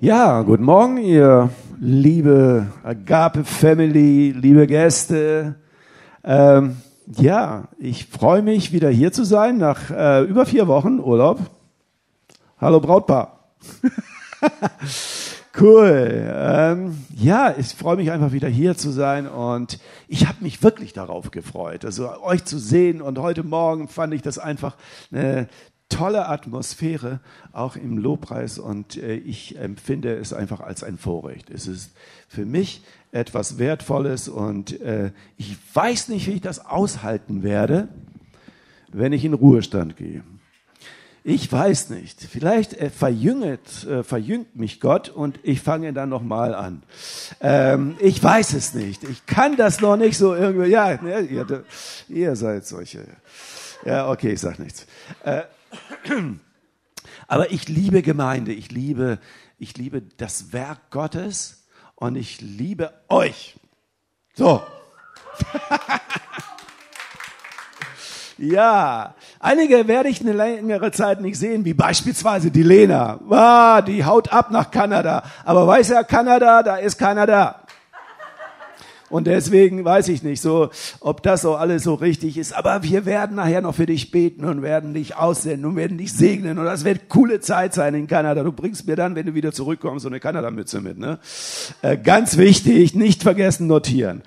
Ja, guten Morgen, ihr liebe Agape Family, liebe Gäste. Ähm, ja, ich freue mich, wieder hier zu sein nach äh, über vier Wochen Urlaub. Hallo Brautpaar. cool. Ähm, ja, ich freue mich einfach wieder hier zu sein und ich habe mich wirklich darauf gefreut, also euch zu sehen und heute Morgen fand ich das einfach eine tolle Atmosphäre, auch im Lobpreis und äh, ich empfinde es einfach als ein Vorrecht. Es ist für mich etwas Wertvolles und äh, ich weiß nicht, wie ich das aushalten werde, wenn ich in Ruhestand gehe. Ich weiß nicht. Vielleicht äh, verjüngt, äh, verjüngt mich Gott und ich fange dann nochmal an. Ähm, ich weiß es nicht. Ich kann das noch nicht so irgendwie. Ja, ne, ihr, ihr seid solche. Ja, okay, ich sag nichts. Äh, aber ich liebe Gemeinde, ich liebe, ich liebe das Werk Gottes und ich liebe euch. So. ja, einige werde ich eine längere Zeit nicht sehen, wie beispielsweise die Lena. Ah, die haut ab nach Kanada. Aber weiß ja, Kanada, da ist keiner da. Und deswegen weiß ich nicht so, ob das so alles so richtig ist. Aber wir werden nachher noch für dich beten und werden dich aussenden und werden dich segnen. Und das wird coole Zeit sein in Kanada. Du bringst mir dann, wenn du wieder zurückkommst, so eine Kanada-Mütze mit. Ne? Äh, ganz wichtig, nicht vergessen notieren.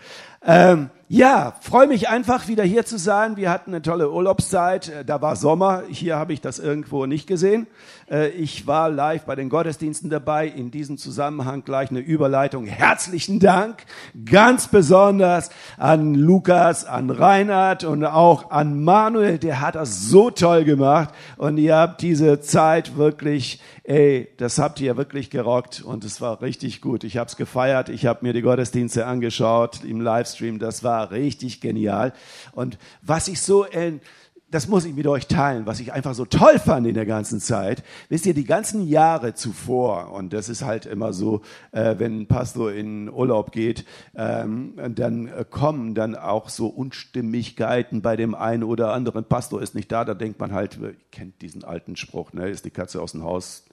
Ähm, ja, freue mich einfach wieder hier zu sein. Wir hatten eine tolle Urlaubszeit. Äh, da war Sommer. Hier habe ich das irgendwo nicht gesehen. Äh, ich war live bei den Gottesdiensten dabei. In diesem Zusammenhang gleich eine Überleitung. Herzlichen Dank ganz besonders an Lukas, an Reinhard und auch an Manuel. Der hat das so toll gemacht. Und ihr habt diese Zeit wirklich ey, das habt ihr wirklich gerockt und es war richtig gut. Ich habe es gefeiert, ich habe mir die Gottesdienste angeschaut im Livestream, das war richtig genial. Und was ich so in das muss ich mit euch teilen, was ich einfach so toll fand in der ganzen Zeit. Wisst ihr, die ganzen Jahre zuvor, und das ist halt immer so, äh, wenn ein Pastor in Urlaub geht, ähm, dann äh, kommen dann auch so Unstimmigkeiten bei dem einen oder anderen Pastor ist nicht da, da denkt man halt, ihr kennt diesen alten Spruch, ne, ist die Katze aus dem Haus,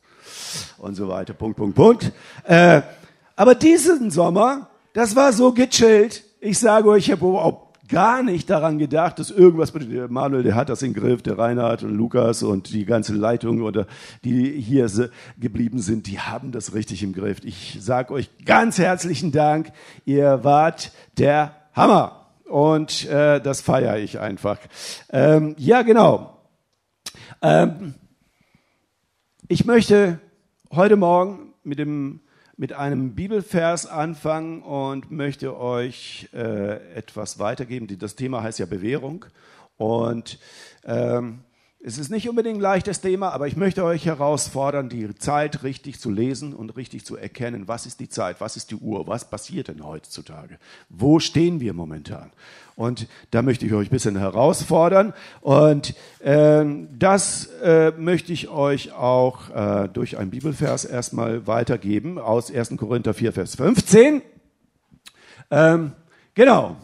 und so weiter. Punkt, Punkt, Punkt. Äh, aber diesen Sommer, das war so gechillt. Ich sage euch, ich habe überhaupt gar nicht daran gedacht, dass irgendwas der Manuel, der hat das den Griff, der Reinhard und Lukas und die ganze Leitung oder die hier geblieben sind, die haben das richtig im Griff. Ich sage euch ganz herzlichen Dank. Ihr wart der Hammer. Und äh, das feiere ich einfach. Ähm, ja, genau. Ähm, ich möchte heute Morgen mit, dem, mit einem Bibelvers anfangen und möchte euch äh, etwas weitergeben. Das Thema heißt ja Bewährung. Und ähm, es ist nicht unbedingt ein leichtes Thema, aber ich möchte euch herausfordern, die Zeit richtig zu lesen und richtig zu erkennen. Was ist die Zeit? Was ist die Uhr? Was passiert denn heutzutage? Wo stehen wir momentan? Und da möchte ich euch ein bisschen herausfordern. Und äh, das äh, möchte ich euch auch äh, durch einen Bibelvers erstmal weitergeben aus 1. Korinther 4, Vers 15. Ähm, genau.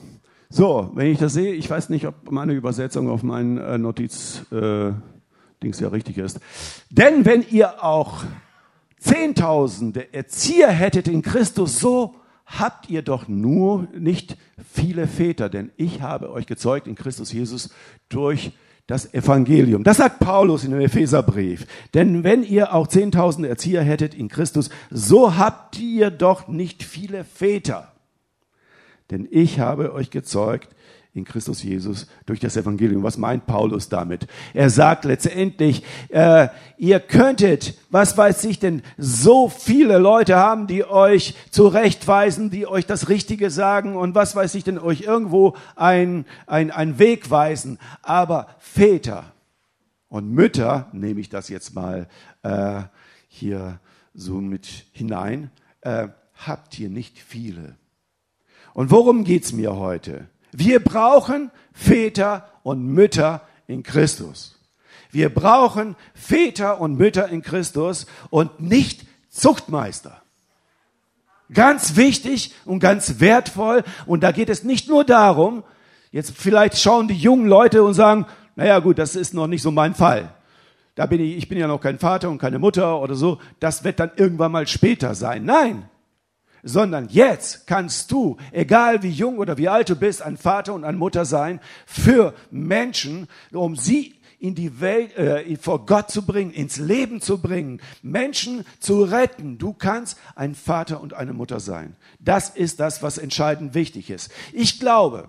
So, wenn ich das sehe, ich weiß nicht, ob meine Übersetzung auf meinen äh, Notiz äh, ja richtig ist. Denn wenn ihr auch Zehntausende Erzieher hättet in Christus, so habt ihr doch nur nicht viele Väter, denn ich habe euch gezeugt in Christus Jesus durch das Evangelium. Das sagt Paulus in dem Epheserbrief. Denn wenn ihr auch Zehntausende Erzieher hättet in Christus, so habt ihr doch nicht viele Väter denn ich habe euch gezeugt in Christus Jesus durch das Evangelium. Was meint Paulus damit? Er sagt letztendlich, äh, ihr könntet, was weiß ich denn, so viele Leute haben, die euch zurechtweisen, die euch das Richtige sagen und was weiß ich denn, euch irgendwo ein, ein, ein Weg weisen. Aber Väter und Mütter, nehme ich das jetzt mal äh, hier so mit hinein, äh, habt ihr nicht viele. Und worum geht's mir heute? Wir brauchen Väter und Mütter in Christus. Wir brauchen Väter und Mütter in Christus und nicht Zuchtmeister. Ganz wichtig und ganz wertvoll. Und da geht es nicht nur darum, jetzt vielleicht schauen die jungen Leute und sagen, naja gut, das ist noch nicht so mein Fall. da bin ich, ich bin ja noch kein Vater und keine Mutter oder so, das wird dann irgendwann mal später sein. Nein, sondern jetzt kannst du, egal wie jung oder wie alt du bist, ein Vater und eine Mutter sein für Menschen, um sie in die Welt, äh, vor Gott zu bringen, ins Leben zu bringen, Menschen zu retten. Du kannst ein Vater und eine Mutter sein. Das ist das, was entscheidend wichtig ist. Ich glaube,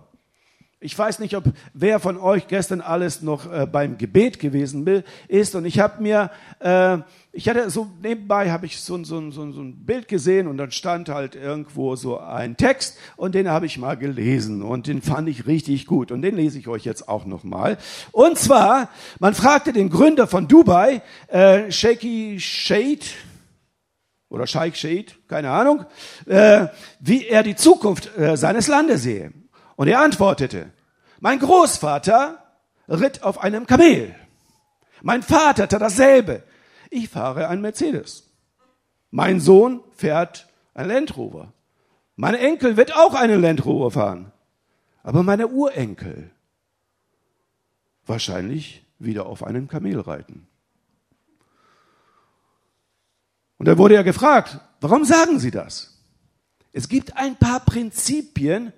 ich weiß nicht, ob wer von euch gestern alles noch äh, beim Gebet gewesen ist. Und ich habe mir, äh, ich hatte so nebenbei habe ich so, so, so, so ein Bild gesehen und dann stand halt irgendwo so ein Text und den habe ich mal gelesen und den fand ich richtig gut und den lese ich euch jetzt auch noch mal. Und zwar, man fragte den Gründer von Dubai, äh, Shaky Shade oder Sheikh Shade, keine Ahnung, äh, wie er die Zukunft äh, seines Landes sehe. Und er antwortete, mein Großvater ritt auf einem Kamel. Mein Vater tat dasselbe. Ich fahre ein Mercedes. Mein Sohn fährt ein Land Rover. Mein Enkel wird auch einen Land Rover fahren. Aber meine Urenkel wahrscheinlich wieder auf einem Kamel reiten. Und da wurde er gefragt, warum sagen Sie das? Es gibt ein paar Prinzipien,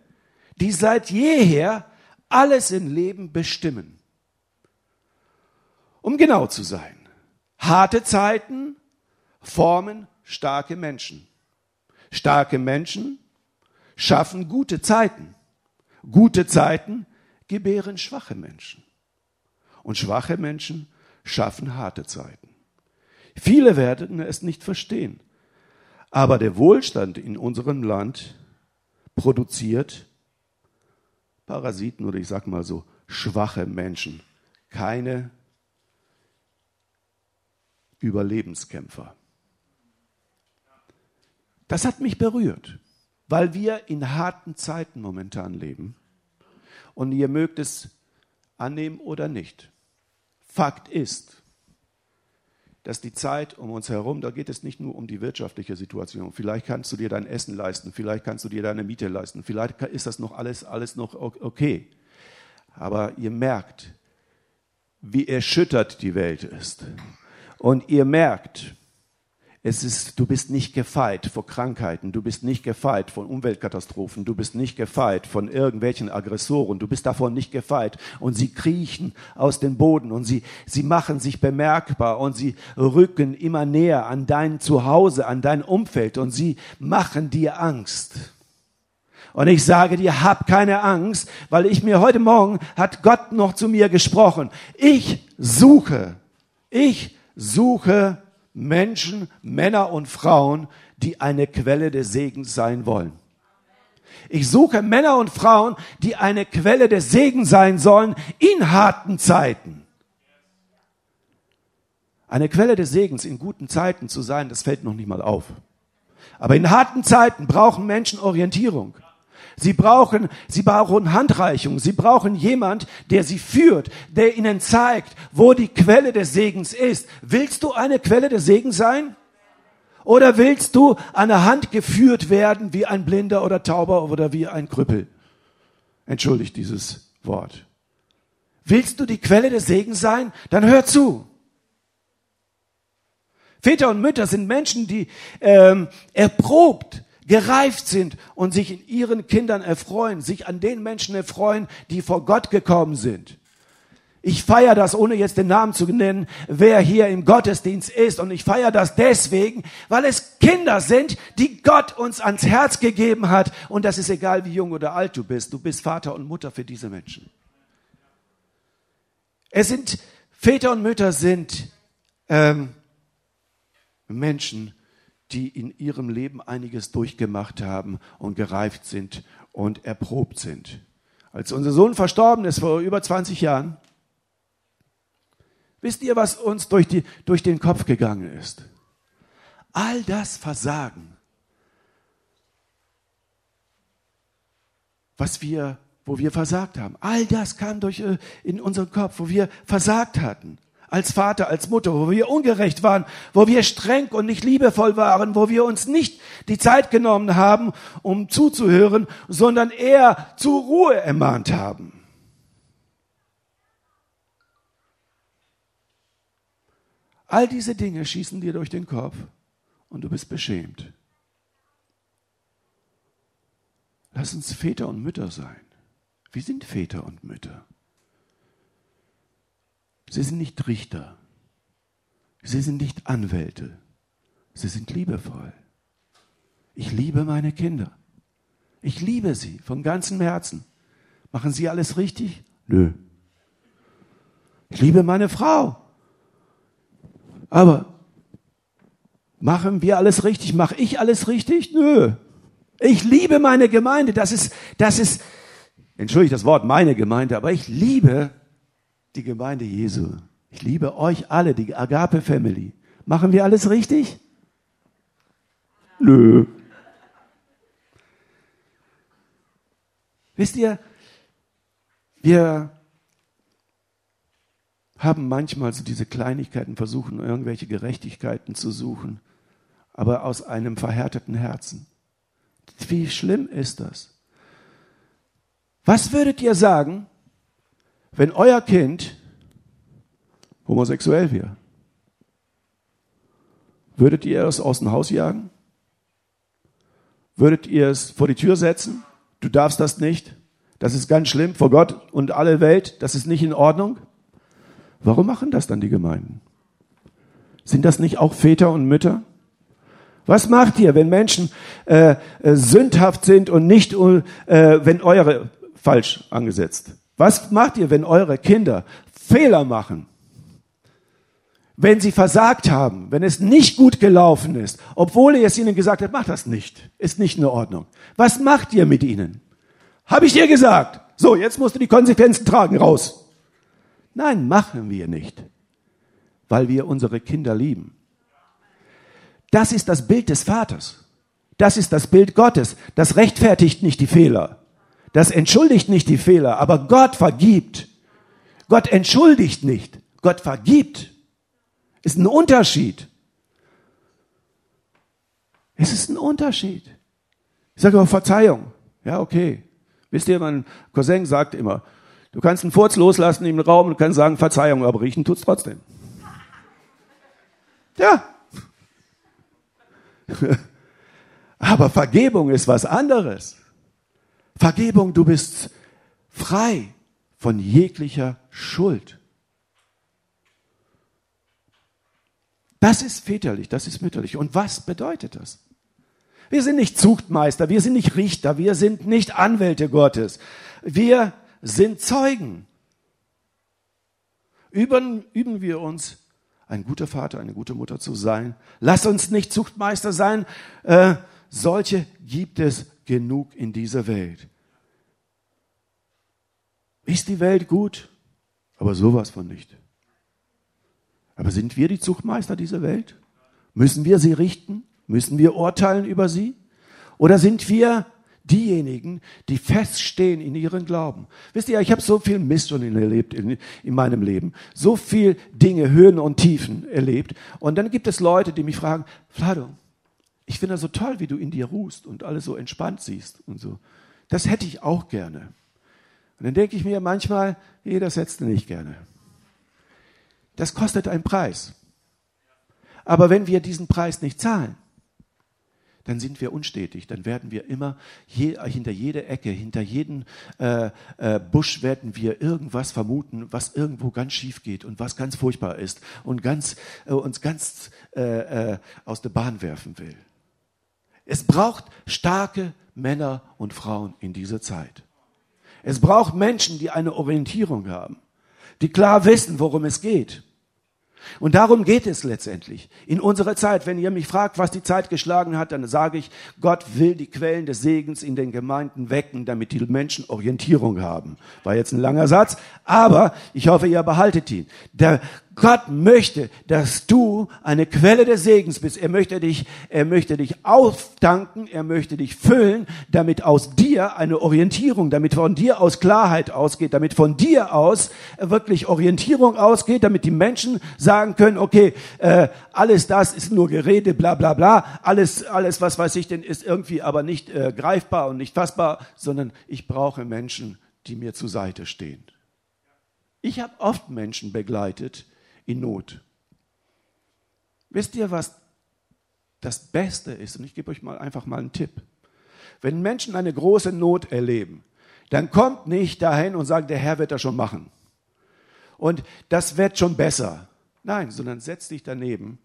die seit jeher alles im Leben bestimmen. Um genau zu sein. Harte Zeiten formen starke Menschen. Starke Menschen schaffen gute Zeiten. Gute Zeiten gebären schwache Menschen. Und schwache Menschen schaffen harte Zeiten. Viele werden es nicht verstehen. Aber der Wohlstand in unserem Land produziert Parasiten oder ich sag mal so schwache Menschen, keine Überlebenskämpfer. Das hat mich berührt, weil wir in harten Zeiten momentan leben. Und ihr mögt es annehmen oder nicht. Fakt ist, dass die Zeit um uns herum, da geht es nicht nur um die wirtschaftliche Situation. Vielleicht kannst du dir dein Essen leisten, vielleicht kannst du dir deine Miete leisten, vielleicht ist das noch alles, alles noch okay. Aber ihr merkt, wie erschüttert die Welt ist. Und ihr merkt, es ist, du bist nicht gefeit vor Krankheiten, du bist nicht gefeit von Umweltkatastrophen, du bist nicht gefeit von irgendwelchen Aggressoren, du bist davon nicht gefeit. Und sie kriechen aus dem Boden und sie, sie machen sich bemerkbar und sie rücken immer näher an dein Zuhause, an dein Umfeld und sie machen dir Angst. Und ich sage dir, hab keine Angst, weil ich mir heute Morgen hat Gott noch zu mir gesprochen. Ich suche, ich suche Menschen, Männer und Frauen, die eine Quelle des Segens sein wollen. Ich suche Männer und Frauen, die eine Quelle des Segens sein sollen in harten Zeiten. Eine Quelle des Segens in guten Zeiten zu sein, das fällt noch nicht mal auf. Aber in harten Zeiten brauchen Menschen Orientierung. Sie brauchen, sie brauchen Handreichung. Sie brauchen jemand, der sie führt, der ihnen zeigt, wo die Quelle des Segens ist. Willst du eine Quelle des Segens sein? Oder willst du an der Hand geführt werden wie ein Blinder oder Tauber oder wie ein Krüppel? Entschuldigt dieses Wort. Willst du die Quelle des Segens sein? Dann hör zu. Väter und Mütter sind Menschen, die ähm, erprobt gereift sind und sich in ihren Kindern erfreuen, sich an den Menschen erfreuen, die vor Gott gekommen sind. Ich feiere das, ohne jetzt den Namen zu nennen, wer hier im Gottesdienst ist. Und ich feiere das deswegen, weil es Kinder sind, die Gott uns ans Herz gegeben hat. Und das ist egal, wie jung oder alt du bist. Du bist Vater und Mutter für diese Menschen. Es sind, Väter und Mütter sind ähm, Menschen, die in ihrem Leben einiges durchgemacht haben und gereift sind und erprobt sind. Als unser Sohn verstorben ist vor über 20 Jahren, wisst ihr, was uns durch, die, durch den Kopf gegangen ist? All das Versagen, was wir, wo wir versagt haben, all das kam durch äh, in unseren Kopf, wo wir versagt hatten als Vater, als Mutter, wo wir ungerecht waren, wo wir streng und nicht liebevoll waren, wo wir uns nicht die Zeit genommen haben, um zuzuhören, sondern eher zur Ruhe ermahnt haben. All diese Dinge schießen dir durch den Kopf und du bist beschämt. Lass uns Väter und Mütter sein. Wir sind Väter und Mütter. Sie sind nicht Richter. Sie sind nicht Anwälte. Sie sind liebevoll. Ich liebe meine Kinder. Ich liebe sie von ganzem Herzen. Machen sie alles richtig? Nö. Ich liebe meine Frau. Aber machen wir alles richtig? Mache ich alles richtig? Nö. Ich liebe meine Gemeinde. Das ist, das ist, entschuldige das Wort, meine Gemeinde, aber ich liebe die Gemeinde Jesu. Ich liebe euch alle, die Agape Family. Machen wir alles richtig? Nö. Wisst ihr, wir haben manchmal so diese Kleinigkeiten, versuchen irgendwelche Gerechtigkeiten zu suchen, aber aus einem verhärteten Herzen. Wie schlimm ist das? Was würdet ihr sagen, wenn euer Kind homosexuell wäre? Würdet ihr es aus dem Haus jagen? Würdet ihr es vor die Tür setzen? Du darfst das nicht. Das ist ganz schlimm vor Gott und alle Welt. Das ist nicht in Ordnung. Warum machen das dann die Gemeinden? Sind das nicht auch Väter und Mütter? Was macht ihr, wenn Menschen äh, äh, sündhaft sind und nicht, äh, wenn eure falsch angesetzt? Was macht ihr, wenn eure Kinder Fehler machen? Wenn sie versagt haben, wenn es nicht gut gelaufen ist, obwohl ihr es ihnen gesagt habt, macht das nicht, ist nicht in Ordnung. Was macht ihr mit ihnen? Habe ich dir gesagt. So, jetzt musst du die Konsequenzen tragen, raus. Nein, machen wir nicht, weil wir unsere Kinder lieben. Das ist das Bild des Vaters. Das ist das Bild Gottes. Das rechtfertigt nicht die Fehler. Das entschuldigt nicht die Fehler, aber Gott vergibt. Gott entschuldigt nicht. Gott vergibt. Ist ein Unterschied. Es ist ein Unterschied. Ich sage aber Verzeihung. Ja, okay. Wisst ihr, mein Cousin sagt immer, du kannst einen Furz loslassen im Raum und kannst sagen Verzeihung, aber riechen tut's trotzdem. Ja, Aber Vergebung ist was anderes. Vergebung, du bist frei von jeglicher Schuld. Das ist väterlich, das ist mütterlich. Und was bedeutet das? Wir sind nicht Zuchtmeister, wir sind nicht Richter, wir sind nicht Anwälte Gottes. Wir sind Zeugen. Üben, üben wir uns ein guter Vater, eine gute Mutter zu sein. Lass uns nicht Zuchtmeister sein. Äh, solche gibt es genug in dieser Welt. Ist die Welt gut? Aber sowas von nicht. Aber sind wir die Zuchtmeister dieser Welt? Müssen wir sie richten? Müssen wir urteilen über sie? Oder sind wir diejenigen, die feststehen in ihren Glauben. Wisst ihr, ich habe so viel Mist schon erlebt in, in meinem Leben, so viel Dinge, Höhen und Tiefen erlebt. Und dann gibt es Leute, die mich fragen, Flado, ich finde das so toll, wie du in dir ruhst und alles so entspannt siehst und so. Das hätte ich auch gerne. Und dann denke ich mir manchmal, nee, das hättest du nicht gerne. Das kostet einen Preis. Aber wenn wir diesen Preis nicht zahlen, dann sind wir unstetig, dann werden wir immer je, hinter jede Ecke, hinter jeden äh, äh, Busch werden wir irgendwas vermuten, was irgendwo ganz schief geht und was ganz furchtbar ist und ganz, äh, uns ganz äh, äh, aus der Bahn werfen will. Es braucht starke Männer und Frauen in dieser Zeit. Es braucht Menschen, die eine Orientierung haben, die klar wissen, worum es geht. Und darum geht es letztendlich. In unserer Zeit, wenn ihr mich fragt, was die Zeit geschlagen hat, dann sage ich, Gott will die Quellen des Segens in den Gemeinden wecken, damit die Menschen Orientierung haben. War jetzt ein langer Satz, aber ich hoffe, ihr behaltet ihn. Der Gott möchte, dass du eine Quelle des Segens bist. Er möchte dich, er möchte dich aufdanken, er möchte dich füllen, damit aus dir eine Orientierung, damit von dir aus Klarheit ausgeht, damit von dir aus wirklich Orientierung ausgeht, damit die Menschen sagen können, okay, äh, alles das ist nur Gerede, bla bla bla, alles, alles, was weiß ich denn, ist irgendwie aber nicht äh, greifbar und nicht fassbar, sondern ich brauche Menschen, die mir zur Seite stehen. Ich habe oft Menschen begleitet, in Not. Wisst ihr, was das Beste ist? Und ich gebe euch mal einfach mal einen Tipp. Wenn Menschen eine große Not erleben, dann kommt nicht dahin und sagt, der Herr wird das schon machen. Und das wird schon besser. Nein, sondern setz dich daneben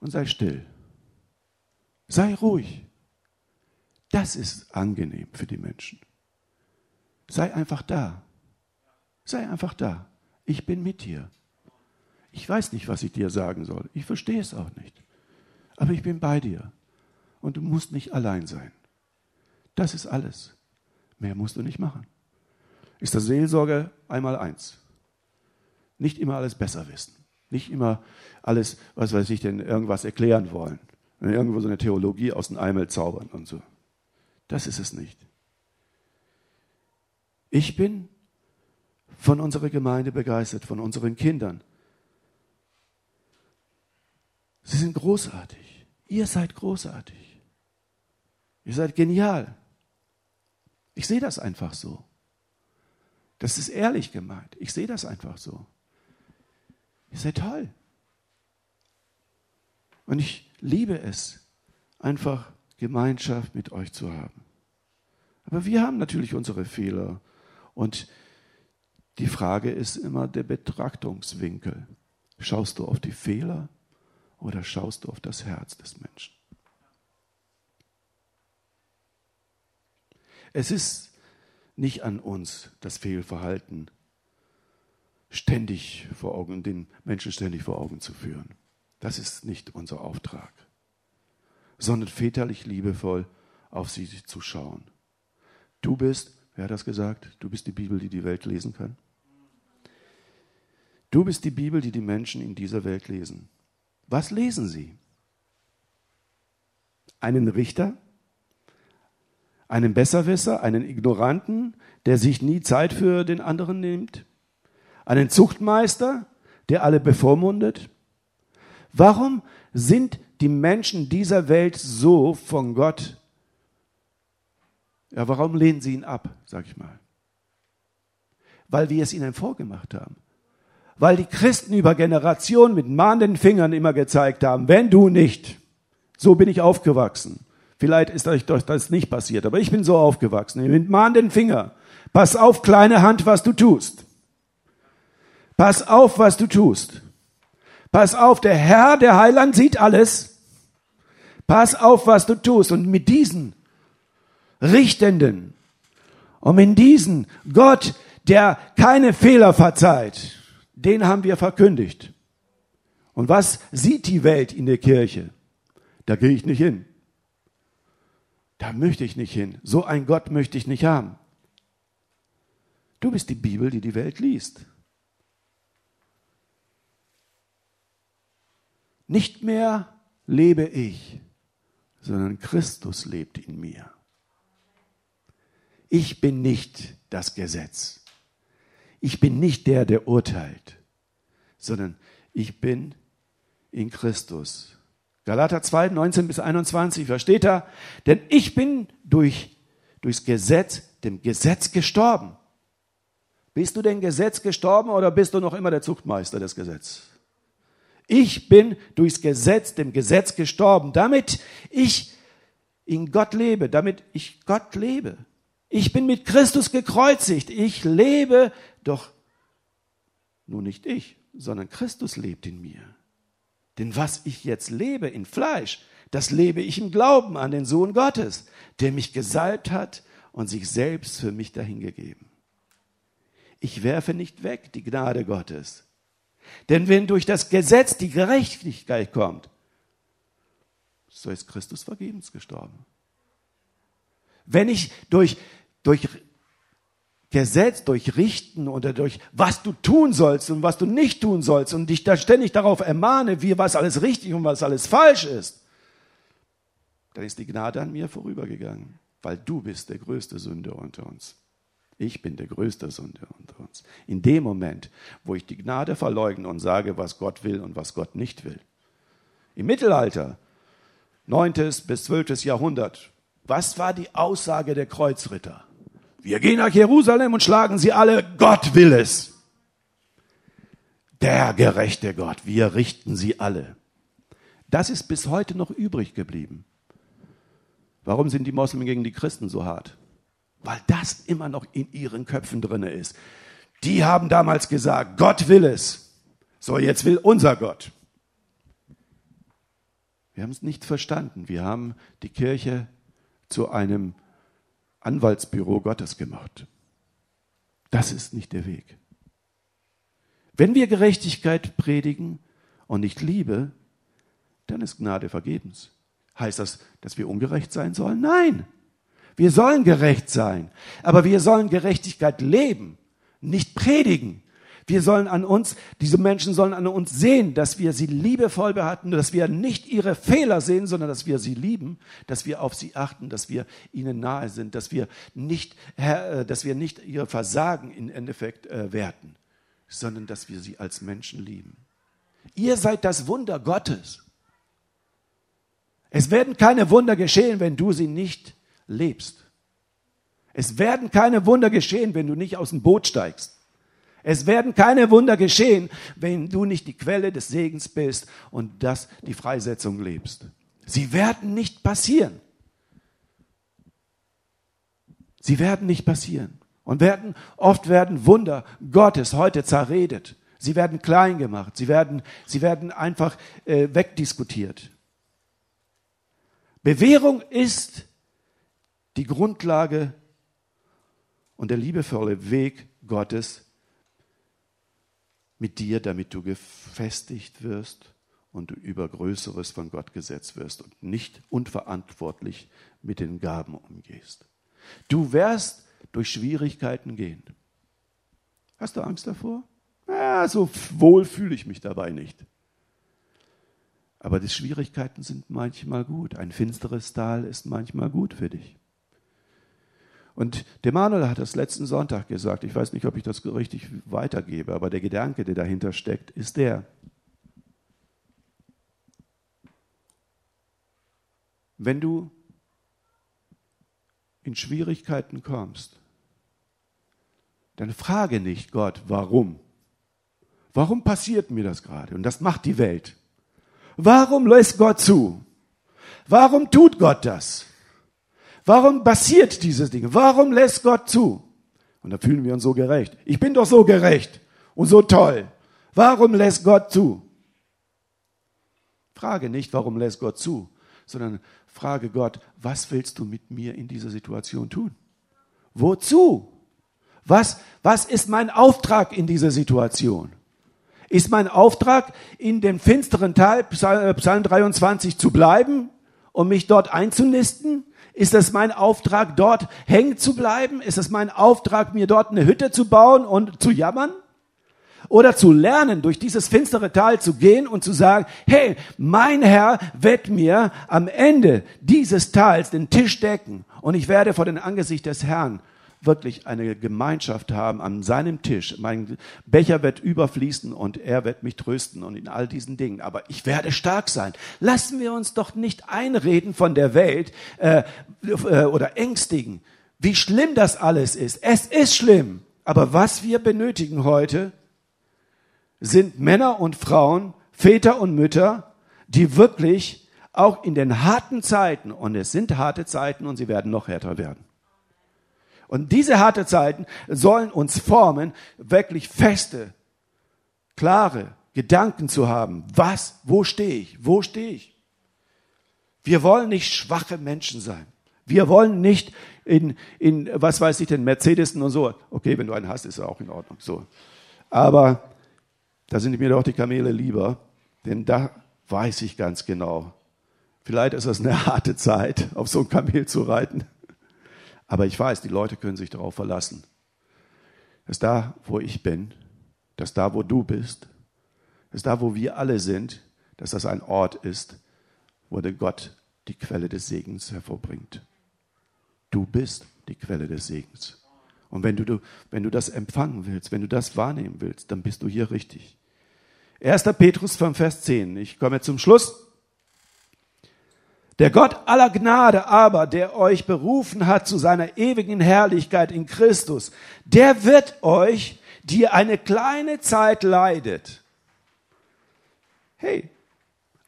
und sei still. Sei ruhig. Das ist angenehm für die Menschen. Sei einfach da. Sei einfach da. Ich bin mit dir. Ich weiß nicht, was ich dir sagen soll. Ich verstehe es auch nicht. Aber ich bin bei dir. Und du musst nicht allein sein. Das ist alles. Mehr musst du nicht machen. Ist das Seelsorge einmal eins. Nicht immer alles besser wissen. Nicht immer alles, was weiß ich denn, irgendwas erklären wollen. Irgendwo so eine Theologie aus dem Eimel zaubern und so. Das ist es nicht. Ich bin von unserer Gemeinde begeistert, von unseren Kindern. Sie sind großartig. Ihr seid großartig. Ihr seid genial. Ich sehe das einfach so. Das ist ehrlich gemeint. Ich sehe das einfach so. Ihr seid toll. Und ich liebe es, einfach Gemeinschaft mit euch zu haben. Aber wir haben natürlich unsere Fehler. Und die Frage ist immer der Betrachtungswinkel. Schaust du auf die Fehler oder schaust du auf das Herz des Menschen? Es ist nicht an uns, das Fehlverhalten ständig vor Augen, den Menschen ständig vor Augen zu führen. Das ist nicht unser Auftrag, sondern väterlich liebevoll auf sie zu schauen. Du bist, wer hat das gesagt? Du bist die Bibel, die die Welt lesen kann. Du bist die Bibel, die die Menschen in dieser Welt lesen. Was lesen sie? Einen Richter? Einen Besserwisser? Einen Ignoranten, der sich nie Zeit für den anderen nimmt? Einen Zuchtmeister, der alle bevormundet? Warum sind die Menschen dieser Welt so von Gott? Ja, warum lehnen sie ihn ab, sag ich mal? Weil wir es ihnen vorgemacht haben. Weil die Christen über Generationen mit mahnenden Fingern immer gezeigt haben, wenn du nicht, so bin ich aufgewachsen. Vielleicht ist euch das nicht passiert, aber ich bin so aufgewachsen, mit mahnenden Finger. Pass auf, kleine Hand, was du tust. Pass auf, was du tust. Pass auf, der Herr, der Heiland sieht alles. Pass auf, was du tust. Und mit diesen Richtenden und mit diesen Gott, der keine Fehler verzeiht, den haben wir verkündigt. Und was sieht die Welt in der Kirche? Da gehe ich nicht hin. Da möchte ich nicht hin. So ein Gott möchte ich nicht haben. Du bist die Bibel, die die Welt liest. Nicht mehr lebe ich, sondern Christus lebt in mir. Ich bin nicht das Gesetz. Ich bin nicht der, der urteilt, sondern ich bin in Christus. Galater 2, 19 bis 21, was steht da? Denn ich bin durch, durchs Gesetz, dem Gesetz gestorben. Bist du dem Gesetz gestorben oder bist du noch immer der Zuchtmeister des Gesetzes? Ich bin durchs Gesetz, dem Gesetz gestorben, damit ich in Gott lebe, damit ich Gott lebe. Ich bin mit Christus gekreuzigt. Ich lebe, doch nur nicht ich, sondern Christus lebt in mir. Denn was ich jetzt lebe in Fleisch, das lebe ich im Glauben an den Sohn Gottes, der mich gesalbt hat und sich selbst für mich dahingegeben. Ich werfe nicht weg die Gnade Gottes, denn wenn durch das Gesetz die Gerechtigkeit kommt, so ist Christus vergebens gestorben. Wenn ich durch, durch Gesetz, durch Richten oder durch was du tun sollst und was du nicht tun sollst und dich da ständig darauf ermahne, wie was alles richtig und was alles falsch ist, dann ist die Gnade an mir vorübergegangen, weil du bist der größte Sünder unter uns. Ich bin der größte Sünder unter uns. In dem Moment, wo ich die Gnade verleugne und sage, was Gott will und was Gott nicht will. Im Mittelalter, 9. bis 12. Jahrhundert, was war die Aussage der Kreuzritter? Wir gehen nach Jerusalem und schlagen sie alle, Gott will es. Der gerechte Gott, wir richten sie alle. Das ist bis heute noch übrig geblieben. Warum sind die Moslems gegen die Christen so hart? Weil das immer noch in ihren Köpfen drin ist. Die haben damals gesagt, Gott will es. So, jetzt will unser Gott. Wir haben es nicht verstanden. Wir haben die Kirche zu einem Anwaltsbüro Gottes gemacht. Das ist nicht der Weg. Wenn wir Gerechtigkeit predigen und nicht Liebe, dann ist Gnade vergebens. Heißt das, dass wir ungerecht sein sollen? Nein. Wir sollen gerecht sein. Aber wir sollen Gerechtigkeit leben, nicht predigen. Wir sollen an uns, diese Menschen sollen an uns sehen, dass wir sie liebevoll behalten, dass wir nicht ihre Fehler sehen, sondern dass wir sie lieben, dass wir auf sie achten, dass wir ihnen nahe sind, dass wir nicht, äh, dass wir nicht ihr Versagen im Endeffekt äh, werten, sondern dass wir sie als Menschen lieben. Ihr seid das Wunder Gottes. Es werden keine Wunder geschehen, wenn du sie nicht lebst. Es werden keine Wunder geschehen, wenn du nicht aus dem Boot steigst. Es werden keine Wunder geschehen, wenn du nicht die Quelle des Segens bist und das die Freisetzung lebst. Sie werden nicht passieren. Sie werden nicht passieren. Und werden, oft werden Wunder Gottes heute zerredet. Sie werden klein gemacht. Sie werden, sie werden einfach äh, wegdiskutiert. Bewährung ist die Grundlage und der liebevolle Weg Gottes mit dir, damit du gefestigt wirst und du über Größeres von Gott gesetzt wirst und nicht unverantwortlich mit den Gaben umgehst. Du wirst durch Schwierigkeiten gehen. Hast du Angst davor? Ja, so wohl fühle ich mich dabei nicht. Aber die Schwierigkeiten sind manchmal gut. Ein finsteres Tal ist manchmal gut für dich. Und der Manuel hat das letzten Sonntag gesagt. Ich weiß nicht, ob ich das richtig weitergebe, aber der Gedanke, der dahinter steckt, ist der. Wenn du in Schwierigkeiten kommst, dann frage nicht Gott, warum. Warum passiert mir das gerade? Und das macht die Welt. Warum lässt Gott zu? Warum tut Gott das? Warum passiert dieses Ding? Warum lässt Gott zu? Und da fühlen wir uns so gerecht. Ich bin doch so gerecht und so toll. Warum lässt Gott zu? Frage nicht, warum lässt Gott zu, sondern frage Gott, was willst du mit mir in dieser Situation tun? Wozu? Was, was ist mein Auftrag in dieser Situation? Ist mein Auftrag, in dem finsteren Teil, Psalm 23, zu bleiben und mich dort einzunisten? Ist es mein Auftrag, dort hängen zu bleiben? Ist es mein Auftrag, mir dort eine Hütte zu bauen und zu jammern? Oder zu lernen, durch dieses finstere Tal zu gehen und zu sagen, hey, mein Herr wird mir am Ende dieses Tals den Tisch decken und ich werde vor dem Angesicht des Herrn wirklich eine Gemeinschaft haben an seinem Tisch. Mein Becher wird überfließen und er wird mich trösten und in all diesen Dingen. Aber ich werde stark sein. Lassen wir uns doch nicht einreden von der Welt äh, äh, oder ängstigen, wie schlimm das alles ist. Es ist schlimm. Aber was wir benötigen heute, sind Männer und Frauen, Väter und Mütter, die wirklich auch in den harten Zeiten, und es sind harte Zeiten und sie werden noch härter werden, und diese harte Zeiten sollen uns formen, wirklich feste, klare Gedanken zu haben. Was, wo stehe ich? Wo stehe ich? Wir wollen nicht schwache Menschen sein. Wir wollen nicht in, in, was weiß ich denn, Mercedes und so. Okay, wenn du einen hast, ist er auch in Ordnung. So. Aber da sind mir doch die Kamele lieber, denn da weiß ich ganz genau. Vielleicht ist das eine harte Zeit, auf so ein Kamel zu reiten. Aber ich weiß, die Leute können sich darauf verlassen, dass da, wo ich bin, dass da, wo du bist, dass da, wo wir alle sind, dass das ein Ort ist, wo der Gott die Quelle des Segens hervorbringt. Du bist die Quelle des Segens. Und wenn du, wenn du das empfangen willst, wenn du das wahrnehmen willst, dann bist du hier richtig. 1. Petrus 5, Vers 10. Ich komme zum Schluss. Der Gott aller Gnade aber, der euch berufen hat zu seiner ewigen Herrlichkeit in Christus, der wird euch, die eine kleine Zeit leidet. Hey,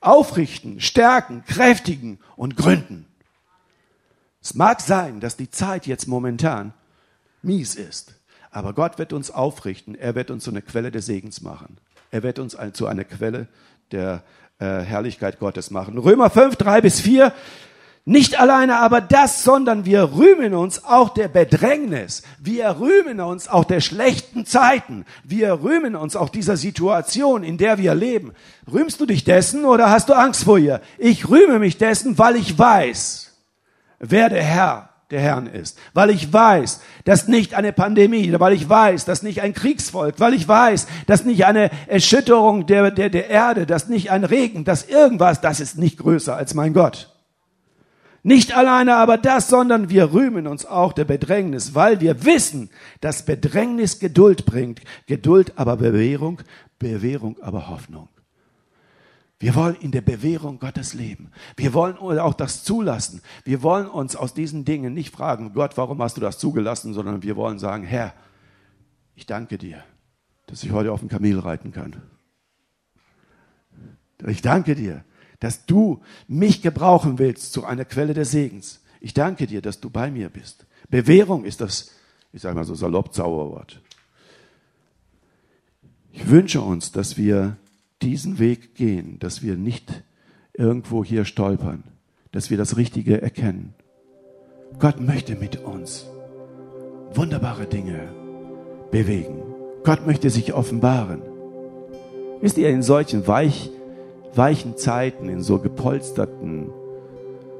aufrichten, stärken, kräftigen und gründen. Es mag sein, dass die Zeit jetzt momentan mies ist, aber Gott wird uns aufrichten. Er wird uns zu einer Quelle des Segens machen. Er wird uns zu einer Quelle der Herrlichkeit Gottes machen. Römer 5, 3 bis 4 nicht alleine aber das, sondern wir rühmen uns auch der Bedrängnis. Wir rühmen uns auch der schlechten Zeiten. Wir rühmen uns auch dieser Situation, in der wir leben. Rühmst du dich dessen oder hast du Angst vor ihr? Ich rühme mich dessen, weil ich weiß, wer der Herr der Herrn ist. Weil ich weiß, dass nicht eine Pandemie, weil ich weiß, dass nicht ein Kriegsvolk, weil ich weiß, dass nicht eine Erschütterung der, der, der Erde, dass nicht ein Regen, dass irgendwas, das ist nicht größer als mein Gott. Nicht alleine aber das, sondern wir rühmen uns auch der Bedrängnis, weil wir wissen, dass Bedrängnis Geduld bringt, Geduld aber Bewährung, Bewährung aber Hoffnung. Wir wollen in der Bewährung Gottes leben. Wir wollen auch das zulassen. Wir wollen uns aus diesen Dingen nicht fragen, Gott, warum hast du das zugelassen, sondern wir wollen sagen, Herr, ich danke dir, dass ich heute auf dem Kamel reiten kann. Ich danke dir, dass du mich gebrauchen willst zu einer Quelle des Segens. Ich danke dir, dass du bei mir bist. Bewährung ist das, ich sage mal so salopp Zauberwort. Ich wünsche uns, dass wir diesen Weg gehen, dass wir nicht irgendwo hier stolpern, dass wir das Richtige erkennen. Gott möchte mit uns wunderbare Dinge bewegen. Gott möchte sich offenbaren. Wisst ihr, in solchen weich weichen Zeiten, in so gepolsterten,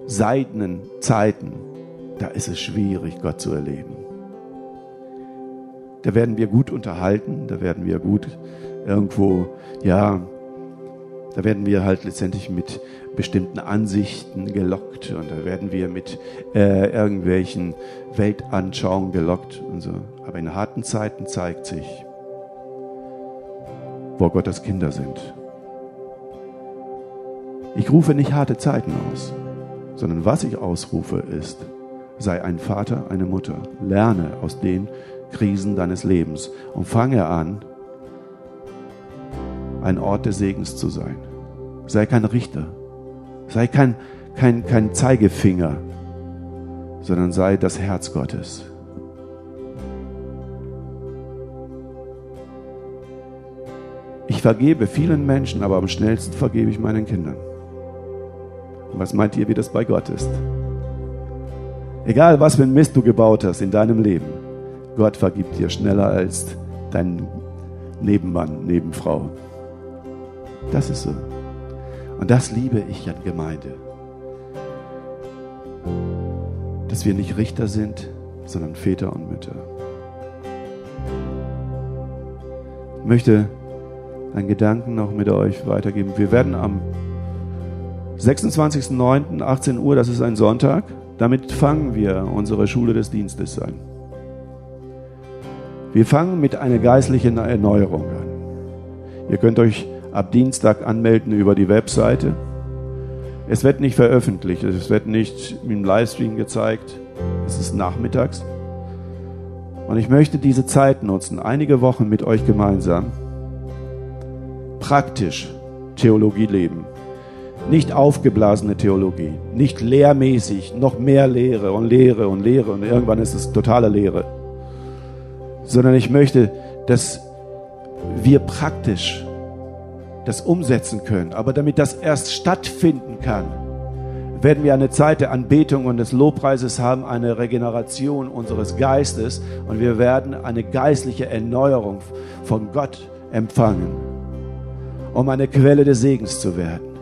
seidenen Zeiten, da ist es schwierig, Gott zu erleben. Da werden wir gut unterhalten, da werden wir gut irgendwo, ja, da werden wir halt letztendlich mit bestimmten Ansichten gelockt und da werden wir mit äh, irgendwelchen Weltanschauungen gelockt und so. Aber in harten Zeiten zeigt sich, wo Gottes Kinder sind. Ich rufe nicht harte Zeiten aus, sondern was ich ausrufe ist, sei ein Vater, eine Mutter. Lerne aus den Krisen deines Lebens und fange an, ein Ort des Segens zu sein. Sei kein Richter, sei kein, kein, kein Zeigefinger, sondern sei das Herz Gottes. Ich vergebe vielen Menschen, aber am schnellsten vergebe ich meinen Kindern. Und was meint ihr, wie das bei Gott ist? Egal, was für ein Mist du gebaut hast in deinem Leben, Gott vergibt dir schneller als dein Nebenmann, Nebenfrau. Das ist so. Und das liebe ich an Gemeinde. Dass wir nicht Richter sind, sondern Väter und Mütter. Ich möchte einen Gedanken noch mit euch weitergeben. Wir werden am 26.09. 18 Uhr, das ist ein Sonntag. Damit fangen wir unsere Schule des Dienstes an. Wir fangen mit einer geistlichen Erneuerung an. Ihr könnt euch ab Dienstag anmelden über die Webseite. Es wird nicht veröffentlicht, es wird nicht im Livestream gezeigt. Es ist nachmittags. Und ich möchte diese Zeit nutzen, einige Wochen mit euch gemeinsam praktisch Theologie leben. Nicht aufgeblasene Theologie, nicht lehrmäßig, noch mehr Lehre und Lehre und Lehre und irgendwann ist es totale Lehre. Sondern ich möchte, dass wir praktisch das umsetzen können. Aber damit das erst stattfinden kann, werden wir eine Zeit der Anbetung und des Lobpreises haben, eine Regeneration unseres Geistes und wir werden eine geistliche Erneuerung von Gott empfangen, um eine Quelle des Segens zu werden.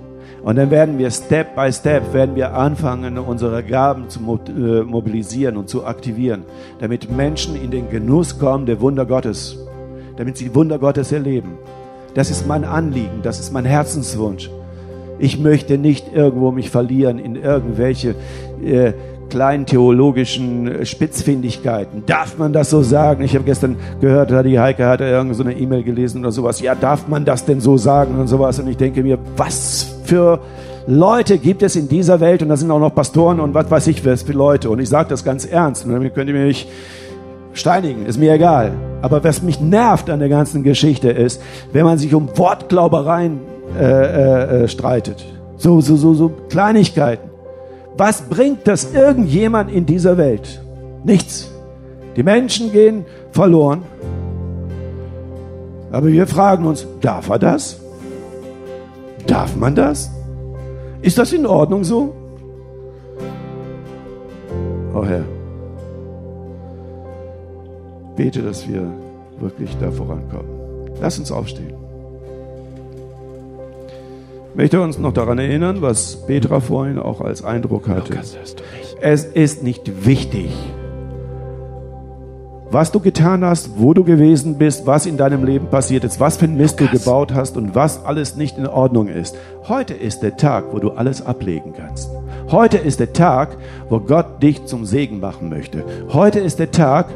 Und dann werden wir Step by Step, werden wir anfangen, unsere Gaben zu äh, mobilisieren und zu aktivieren, damit Menschen in den Genuss kommen der Wunder Gottes, damit sie Wunder Gottes erleben. Das ist mein Anliegen, das ist mein Herzenswunsch. Ich möchte nicht irgendwo mich verlieren in irgendwelche äh, kleinen theologischen Spitzfindigkeiten. Darf man das so sagen? Ich habe gestern gehört, die Heike hatte irgendeine so E-Mail gelesen oder sowas. Ja, darf man das denn so sagen und sowas? Und ich denke mir, was für Leute gibt es in dieser Welt und da sind auch noch Pastoren und was weiß ich was für Leute. Und ich sage das ganz ernst. Und damit könnt ihr mich steinigen, ist mir egal. Aber was mich nervt an der ganzen Geschichte ist, wenn man sich um Wortglaubereien äh, äh, äh, streitet. So, so, so, so Kleinigkeiten. Was bringt das irgendjemand in dieser Welt? Nichts. Die Menschen gehen verloren. Aber wir fragen uns, darf er das? Darf man das? Ist das in Ordnung so? Oh Herr, bete, dass wir wirklich da vorankommen. Lass uns aufstehen. Ich möchte uns noch daran erinnern, was Petra vorhin auch als Eindruck hatte. Es ist nicht wichtig, was du getan hast, wo du gewesen bist, was in deinem Leben passiert ist, was für ein Mist du gebaut hast und was alles nicht in Ordnung ist. Heute ist der Tag, wo du alles ablegen kannst. Heute ist der Tag, wo Gott dich zum Segen machen möchte. Heute ist der Tag,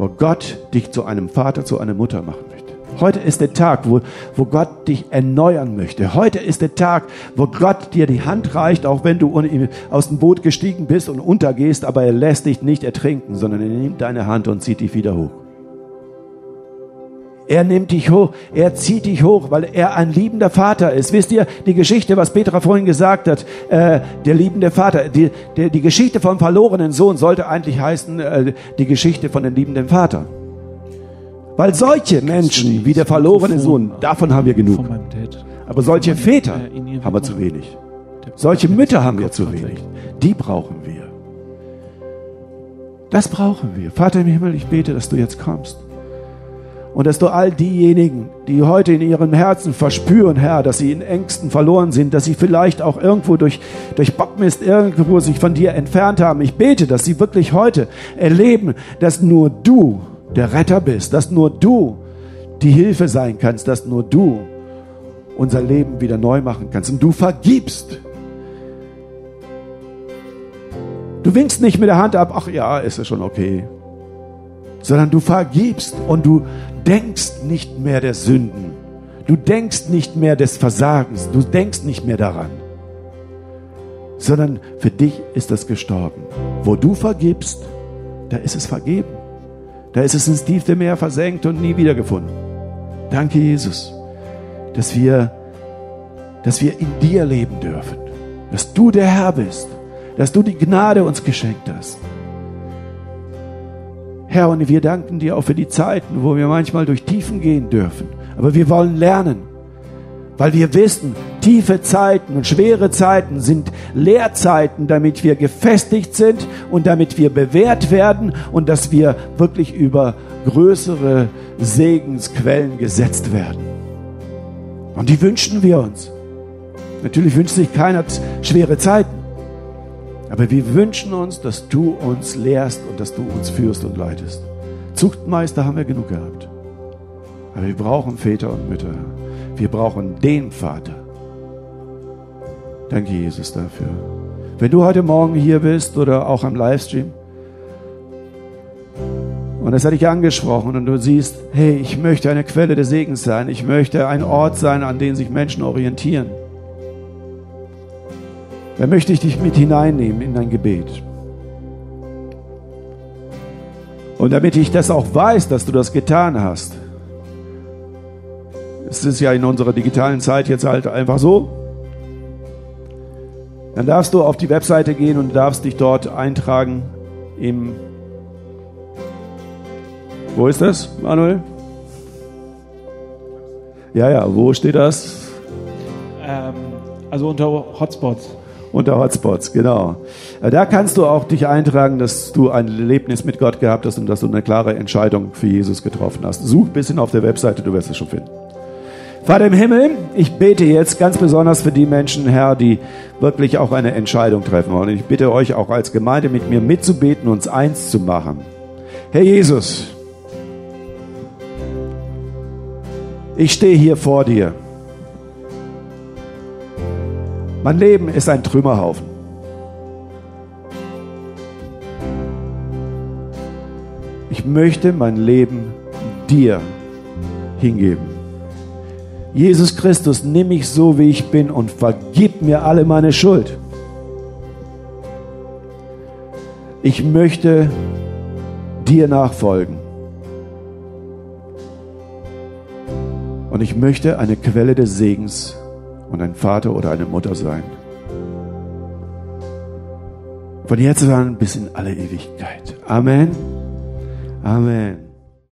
wo Gott dich zu einem Vater, zu einer Mutter machen möchte. Heute ist der Tag, wo, wo Gott dich erneuern möchte. Heute ist der Tag, wo Gott dir die Hand reicht, auch wenn du aus dem Boot gestiegen bist und untergehst, aber er lässt dich nicht ertrinken, sondern er nimmt deine Hand und zieht dich wieder hoch. Er nimmt dich hoch, er zieht dich hoch, weil er ein liebender Vater ist. Wisst ihr, die Geschichte, was Petra vorhin gesagt hat, äh, der liebende Vater, die, die, die Geschichte vom verlorenen Sohn sollte eigentlich heißen, äh, die Geschichte von dem liebenden Vater. Weil solche Menschen wie der verlorene Sohn, davon haben wir genug. Aber solche Väter haben wir zu wenig. Solche Mütter haben wir zu wenig. Die brauchen wir. Das brauchen wir. Vater im Himmel, ich bete, dass du jetzt kommst. Und dass du all diejenigen, die heute in ihrem Herzen verspüren, Herr, dass sie in Ängsten verloren sind, dass sie vielleicht auch irgendwo durch, durch Bockmist irgendwo sich von dir entfernt haben. Ich bete, dass sie wirklich heute erleben, dass nur du der Retter bist, dass nur du die Hilfe sein kannst, dass nur du unser Leben wieder neu machen kannst und du vergibst. Du winkst nicht mit der Hand ab, ach ja, ist ja schon okay, sondern du vergibst und du denkst nicht mehr der Sünden. Du denkst nicht mehr des Versagens. Du denkst nicht mehr daran. Sondern für dich ist das gestorben. Wo du vergibst, da ist es vergeben. Da ist es ins tiefste Meer versenkt und nie wiedergefunden. Danke, Jesus, dass wir, dass wir in dir leben dürfen. Dass du der Herr bist. Dass du die Gnade uns geschenkt hast. Herr, und wir danken dir auch für die Zeiten, wo wir manchmal durch Tiefen gehen dürfen. Aber wir wollen lernen, weil wir wissen, tiefe Zeiten und schwere Zeiten sind Lehrzeiten, damit wir gefestigt sind und damit wir bewährt werden und dass wir wirklich über größere Segensquellen gesetzt werden. Und die wünschen wir uns. Natürlich wünscht sich keiner schwere Zeiten. Aber wir wünschen uns, dass du uns lehrst und dass du uns führst und leitest. Zuchtmeister haben wir genug gehabt. Aber wir brauchen Väter und Mütter. Wir brauchen den Vater. Danke, Jesus, dafür. Wenn du heute Morgen hier bist oder auch am Livestream und das hat dich angesprochen und du siehst, hey, ich möchte eine Quelle des Segens sein, ich möchte ein Ort sein, an dem sich Menschen orientieren, dann möchte ich dich mit hineinnehmen in dein Gebet. Und damit ich das auch weiß, dass du das getan hast, es ist ja in unserer digitalen Zeit jetzt halt einfach so. Dann darfst du auf die Webseite gehen und darfst dich dort eintragen im. Wo ist das, Manuel? Ja, ja, wo steht das? Ähm, also unter Hotspots. Unter Hotspots, genau. Da kannst du auch dich eintragen, dass du ein Erlebnis mit Gott gehabt hast und dass du eine klare Entscheidung für Jesus getroffen hast. Such ein bisschen auf der Webseite, du wirst es schon finden. Vater im Himmel, ich bete jetzt ganz besonders für die Menschen, Herr, die wirklich auch eine Entscheidung treffen wollen. Ich bitte euch auch als Gemeinde mit mir mitzubeten, uns eins zu machen. Herr Jesus, ich stehe hier vor dir. Mein Leben ist ein Trümmerhaufen. Ich möchte mein Leben dir hingeben. Jesus Christus, nimm mich so, wie ich bin und vergib mir alle meine Schuld. Ich möchte dir nachfolgen. Und ich möchte eine Quelle des Segens und ein Vater oder eine Mutter sein. Von jetzt an bis in alle Ewigkeit. Amen. Amen.